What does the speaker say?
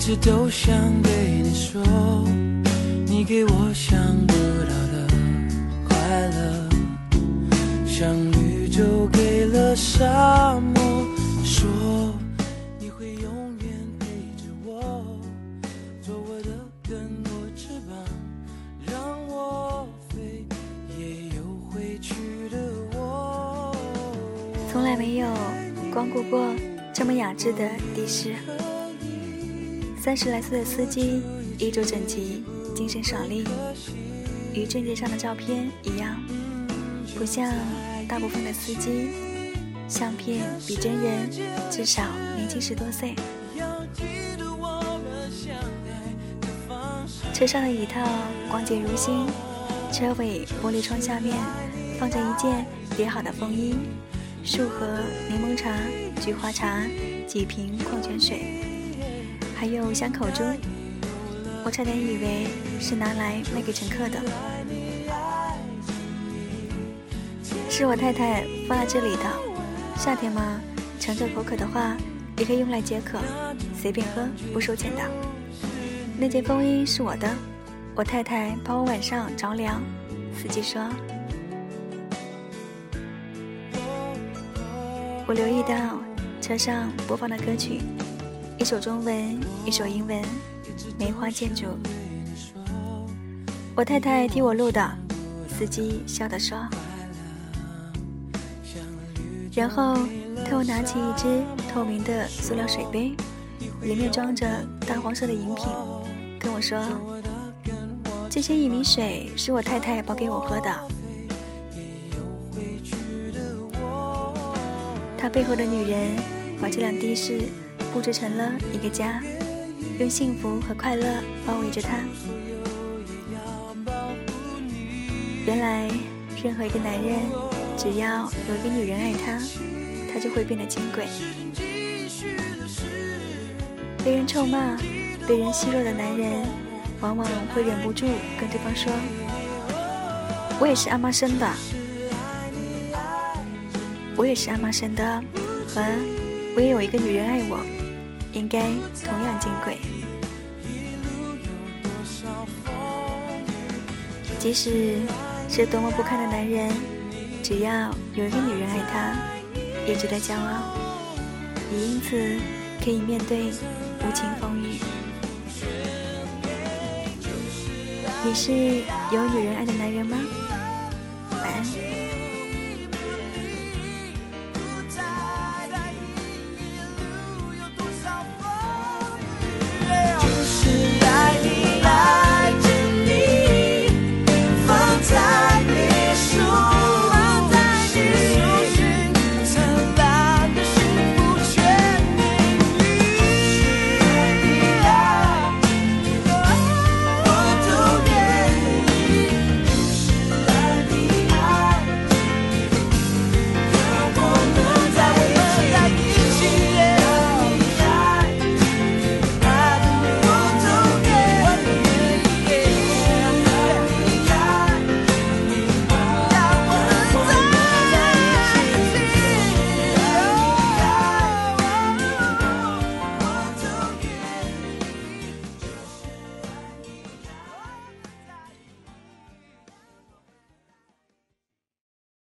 直都想对你说，你给我想不到的快乐，像绿洲给了沙漠，说你会永远陪着我，做我的更多翅膀，让我飞，也有回去的我。从来没有光顾过这么雅致的的士。三十来岁的司机，衣着整齐，精神爽利，与证件上的照片一样，不像大部分的司机，相片比真人至少年轻十多岁。车上的椅套光洁如新，车尾玻璃窗下面放着一件叠好的风衣，数盒柠檬茶、菊花茶，几瓶矿泉水。还有香口珠，我差点以为是拿来卖给乘客的。是我太太放在这里的。夏天嘛，乘着口渴的话，也可以用来解渴，随便喝，不收钱的。那件风衣是我的，我太太怕我晚上着凉。司机说。我留意到车上播放的歌曲。一首中文，一首英文，梅花建筑。我太太替我录的，司机笑着说。然后他又拿起一只透明的塑料水杯，里面装着淡黄色的饮品，跟我说：“这些薏米水是我太太煲给我喝的。”他背后的女人把这辆的士。布置成了一个家，用幸福和快乐包围着他。原来，任何一个男人，只要有一个女人爱他，他就会变得金贵。被人臭骂、被人奚落的男人，往往会忍不住跟对方说：“我也是阿妈生的，我也是阿妈生的，和我也有一个女人爱我。”应该同样金贵。即使是多么不堪的男人，只要有一个女人爱他，也值得骄傲，也因此可以面对无情风雨。你是有女人爱的男人吗？